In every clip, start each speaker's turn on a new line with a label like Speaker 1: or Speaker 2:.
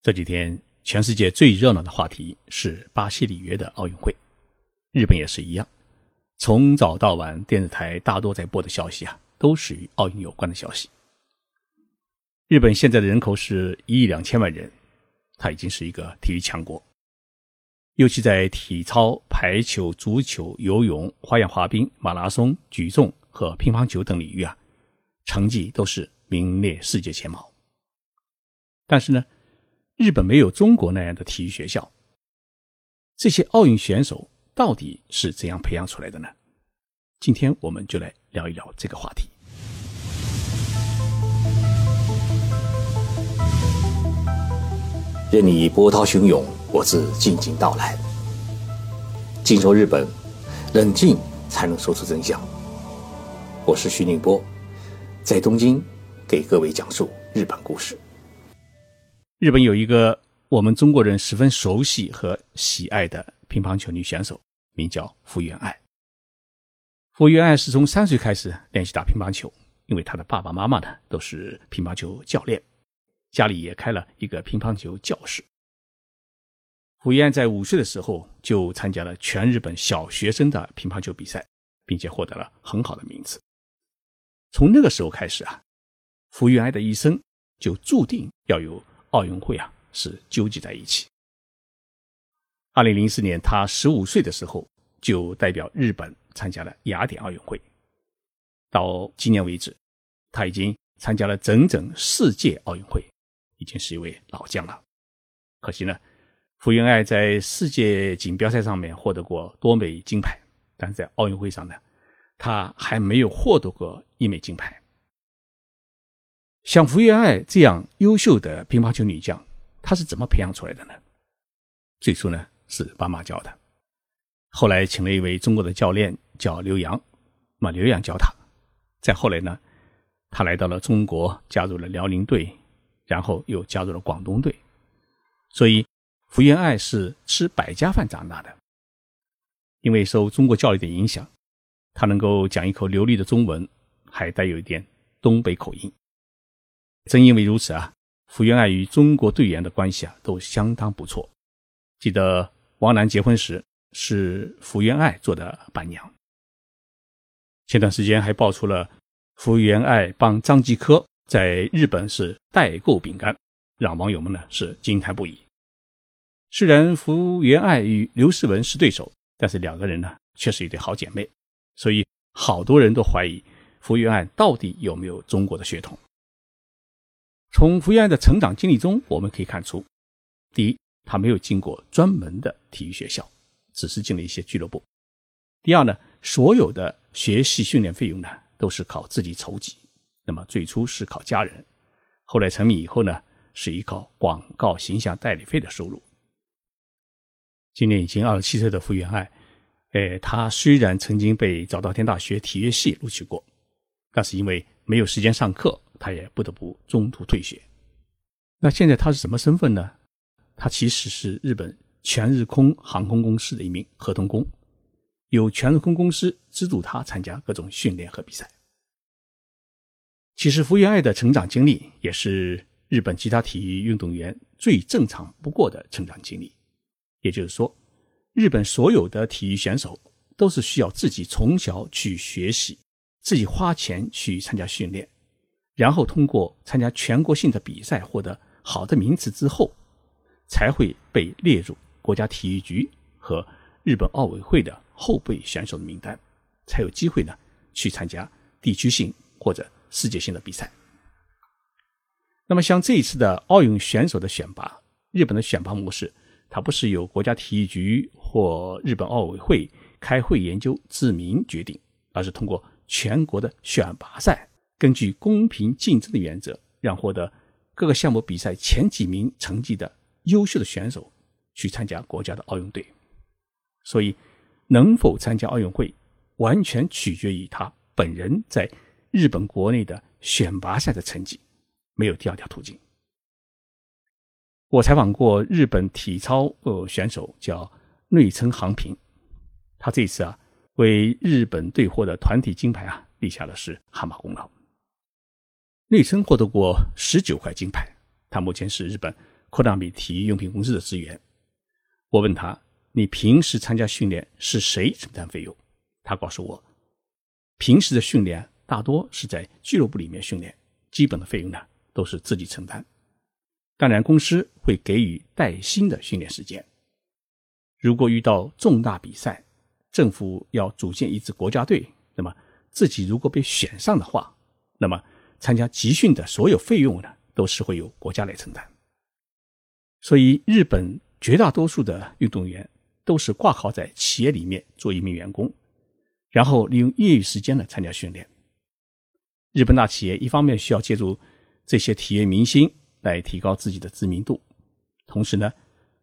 Speaker 1: 这几天，全世界最热闹的话题是巴西里约的奥运会，日本也是一样。从早到晚，电视台大多在播的消息啊，都是与奥运有关的消息。日本现在的人口是一亿两千万人，它已经是一个体育强国，尤其在体操、排球、足球、游泳、花样滑冰、马拉松、举重和乒乓球等领域啊，成绩都是名列世界前茅。但是呢？日本没有中国那样的体育学校，这些奥运选手到底是怎样培养出来的呢？今天我们就来聊一聊这个话题。
Speaker 2: 任你波涛汹涌，我自静静到来。静说日本，冷静才能说出真相。我是徐宁波，在东京给各位讲述日本故事。
Speaker 1: 日本有一个我们中国人十分熟悉和喜爱的乒乓球女选手，名叫福原爱。福原爱是从三岁开始练习打乒乓球，因为她的爸爸妈妈呢都是乒乓球教练，家里也开了一个乒乓球教室。福原爱在五岁的时候就参加了全日本小学生的乒乓球比赛，并且获得了很好的名次。从那个时候开始啊，福原爱的一生就注定要有。奥运会啊，是纠结在一起。二零零四年，他十五岁的时候就代表日本参加了雅典奥运会。到今年为止，他已经参加了整整四届奥运会，已经是一位老将了。可惜呢，福原爱在世界锦标赛上面获得过多枚金牌，但是在奥运会上呢，他还没有获得过一枚金牌。像福原爱这样优秀的乒乓球女将，她是怎么培养出来的呢？最初呢是爸妈教的，后来请了一位中国的教练叫刘洋，那么刘洋教她。再后来呢，她来到了中国，加入了辽宁队，然后又加入了广东队。所以福原爱是吃百家饭长大的，因为受中国教育的影响，她能够讲一口流利的中文，还带有一点东北口音。正因为如此啊，福原爱与中国队员的关系啊都相当不错。记得王楠结婚时是福原爱做的伴娘。前段时间还爆出了福原爱帮张继科在日本是代购饼干，让网友们呢是惊叹不已。虽然福原爱与刘诗雯是对手，但是两个人呢却是一对好姐妹，所以好多人都怀疑福原爱到底有没有中国的血统。从福原爱的成长经历中，我们可以看出：第一，他没有经过专门的体育学校，只是进了一些俱乐部；第二呢，所有的学习训练费用呢，都是靠自己筹集。那么最初是靠家人，后来成名以后呢，是依靠广告形象代理费的收入。今年已经二十七岁的福原爱，哎，他虽然曾经被早稻田大学体育系录取过，但是因为没有时间上课。他也不得不中途退学。那现在他是什么身份呢？他其实是日本全日空航空公司的一名合同工，由全日空公司资助他参加各种训练和比赛。其实福原爱的成长经历也是日本其他体育运动员最正常不过的成长经历。也就是说，日本所有的体育选手都是需要自己从小去学习，自己花钱去参加训练。然后通过参加全国性的比赛获得好的名次之后，才会被列入国家体育局和日本奥委会的后备选手的名单，才有机会呢去参加地区性或者世界性的比赛。那么像这一次的奥运选手的选拔，日本的选拔模式，它不是由国家体育局或日本奥委会开会研究自名决定，而是通过全国的选拔赛。根据公平竞争的原则，让获得各个项目比赛前几名成绩的优秀的选手去参加国家的奥运队。所以，能否参加奥运会，完全取决于他本人在日本国内的选拔赛的成绩，没有第二条途径。我采访过日本体操呃选手叫内村航平，他这次啊为日本队获得团体金牌啊立下的是汗马功劳。内村获得过十九块金牌，他目前是日本扩大米体育用品公司的职员。我问他：“你平时参加训练是谁承担费用？”他告诉我：“平时的训练大多是在俱乐部里面训练，基本的费用呢都是自己承担。当然，公司会给予带薪的训练时间。如果遇到重大比赛，政府要组建一支国家队，那么自己如果被选上的话，那么参加集训的所有费用呢，都是会由国家来承担。所以，日本。”绝大多数的运动员都是挂靠在企业里面做一名员工，然后利用业余时间呢参加训练。日本大企业一方面需要借助这些体育明星来提高自己的知名度，同时呢，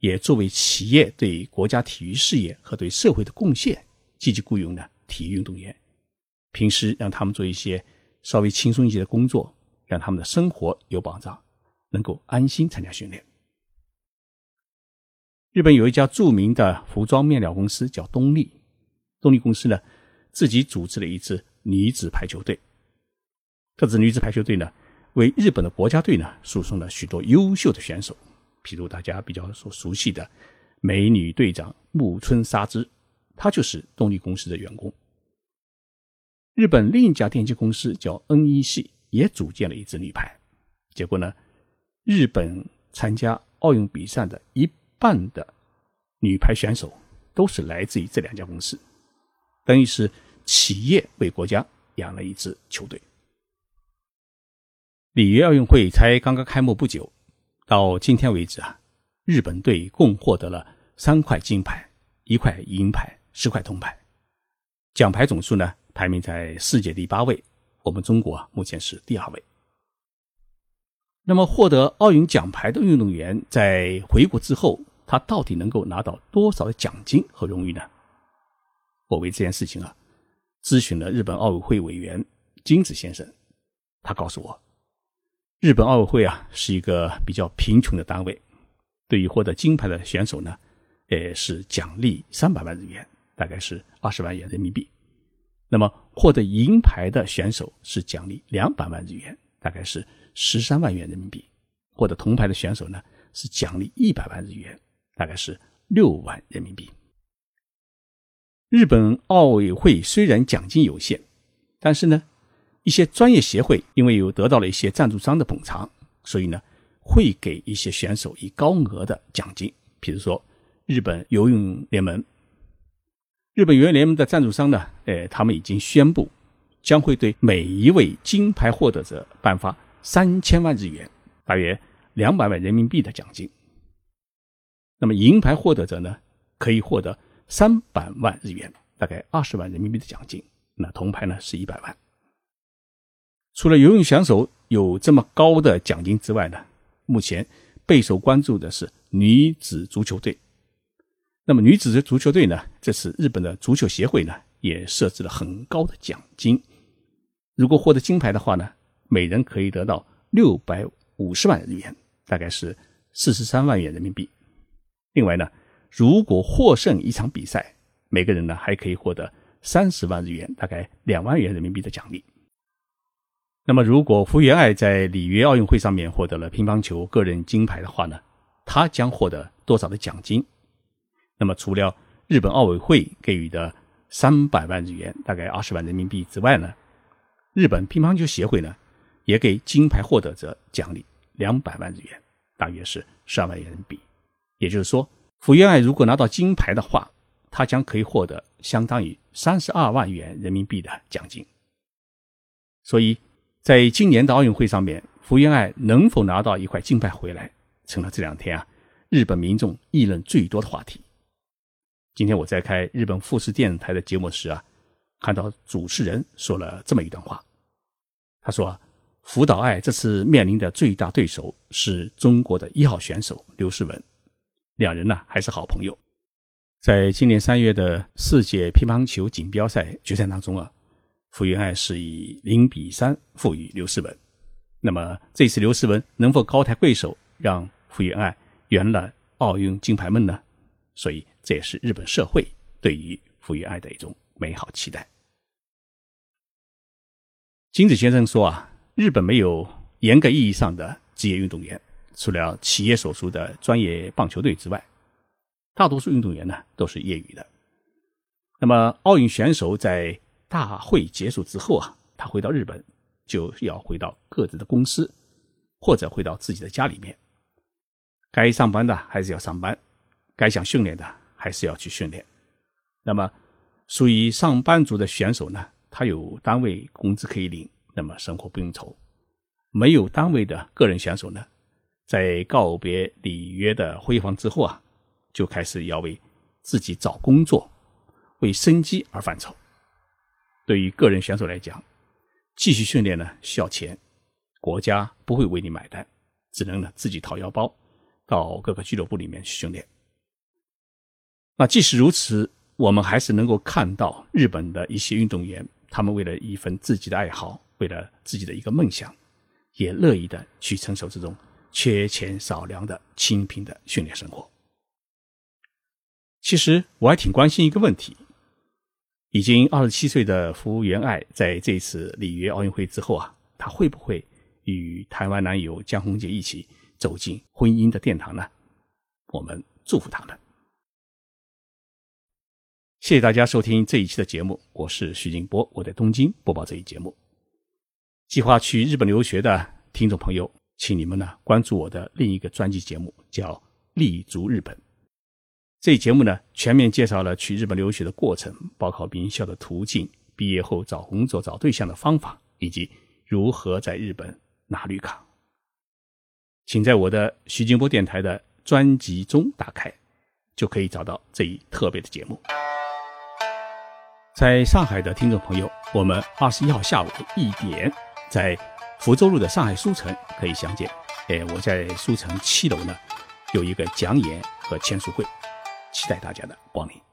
Speaker 1: 也作为企业对国家体育事业和对社会的贡献，积极雇佣呢体育运动员，平时让他们做一些稍微轻松一些的工作，让他们的生活有保障，能够安心参加训练。日本有一家著名的服装面料公司叫东丽，东丽公司呢自己组织了一支女子排球队。这支女子排球队呢为日本的国家队呢输送了许多优秀的选手，譬如大家比较所熟悉的美女队长木村沙织，她就是东丽公司的员工。日本另一家电机公司叫 N.E.C，也组建了一支女排。结果呢，日本参加奥运比赛的一。半的女排选手都是来自于这两家公司，等于是企业为国家养了一支球队。里约奥运会才刚刚开幕不久，到今天为止啊，日本队共获得了三块金牌、一块银牌、十块铜牌，奖牌总数呢排名在世界第八位，我们中国目前是第二位。那么，获得奥运奖牌的运动员在回国之后，他到底能够拿到多少的奖金和荣誉呢？我为这件事情啊，咨询了日本奥委会委员金子先生，他告诉我，日本奥委会啊是一个比较贫穷的单位，对于获得金牌的选手呢，也是奖励三百万日元，大概是二十万元人民币；那么获得银牌的选手是奖励两百万日元，大概是。十三万元人民币，获得铜牌的选手呢是奖励一百万日元，大概是六万人民币。日本奥委会虽然奖金有限，但是呢，一些专业协会因为有得到了一些赞助商的捧场，所以呢会给一些选手以高额的奖金。比如说日本游泳联盟，日本游泳联盟的赞助商呢，呃，他们已经宣布将会对每一位金牌获得者颁发。三千万日元，大约两百万人民币的奖金。那么银牌获得者呢，可以获得三百万日元，大概二十万人民币的奖金。那铜牌呢是一百万。除了游泳选手有这么高的奖金之外呢，目前备受关注的是女子足球队。那么女子的足球队呢，这次日本的足球协会呢也设置了很高的奖金。如果获得金牌的话呢？每人可以得到六百五十万日元，大概是四十三万元人民币。另外呢，如果获胜一场比赛，每个人呢还可以获得三十万日元，大概两万元人民币的奖励。那么，如果福原爱在里约奥运会上面获得了乒乓球个人金牌的话呢，她将获得多少的奖金？那么，除了日本奥委会给予的三百万日元，大概二十万人民币之外呢，日本乒乓球协会呢？也给金牌获得者奖励两百万日元，大约是十二万元人民币。也就是说，福原爱如果拿到金牌的话，他将可以获得相当于三十二万元人民币的奖金。所以，在今年的奥运会上面，福原爱能否拿到一块金牌回来，成了这两天啊日本民众议论最多的话题。今天我在开日本富士电视台的节目时啊，看到主持人说了这么一段话，他说。福岛爱这次面临的最大对手是中国的一号选手刘诗雯，两人呢还是好朋友。在今年三月的世界乒乓球锦标赛决赛当中啊，福原爱是以零比三负于刘诗雯。那么这次刘诗雯能否高抬贵手，让福原爱圆了奥运金牌梦呢？所以这也是日本社会对于福原爱的一种美好期待。金子先生说啊。日本没有严格意义上的职业运动员，除了企业所属的专业棒球队之外，大多数运动员呢都是业余的。那么，奥运选手在大会结束之后啊，他回到日本，就要回到各自的公司，或者回到自己的家里面。该上班的还是要上班，该想训练的还是要去训练。那么，属于上班族的选手呢，他有单位工资可以领，那么生活不用愁；没有单位的个人选手呢，在告别里约的辉煌之后啊，就开始要为自己找工作。为生计而犯愁。对于个人选手来讲，继续训练呢需要钱，国家不会为你买单，只能呢自己掏腰包，到各个俱乐部里面去训练。那即使如此，我们还是能够看到日本的一些运动员，他们为了一份自己的爱好，为了自己的一个梦想，也乐意的去承受这种缺钱少粮的清贫的训练生活。其实我还挺关心一个问题。已经二十七岁的福原爱，在这次里约奥运会之后啊，她会不会与台湾男友江宏杰一起走进婚姻的殿堂呢？我们祝福他们。谢谢大家收听这一期的节目，我是徐静波，我在东京播报这一节目。计划去日本留学的听众朋友，请你们呢关注我的另一个专辑节目，叫《立足日本》。这一节目呢，全面介绍了去日本留学的过程，报考名校的途径，毕业后找工作、找对象的方法，以及如何在日本拿绿卡。请在我的徐静波电台的专辑中打开，就可以找到这一特别的节目。在上海的听众朋友，我们二十一号下午一点，在福州路的上海书城可以相见。哎，我在书城七楼呢，有一个讲演和签书会。期待大家的光临。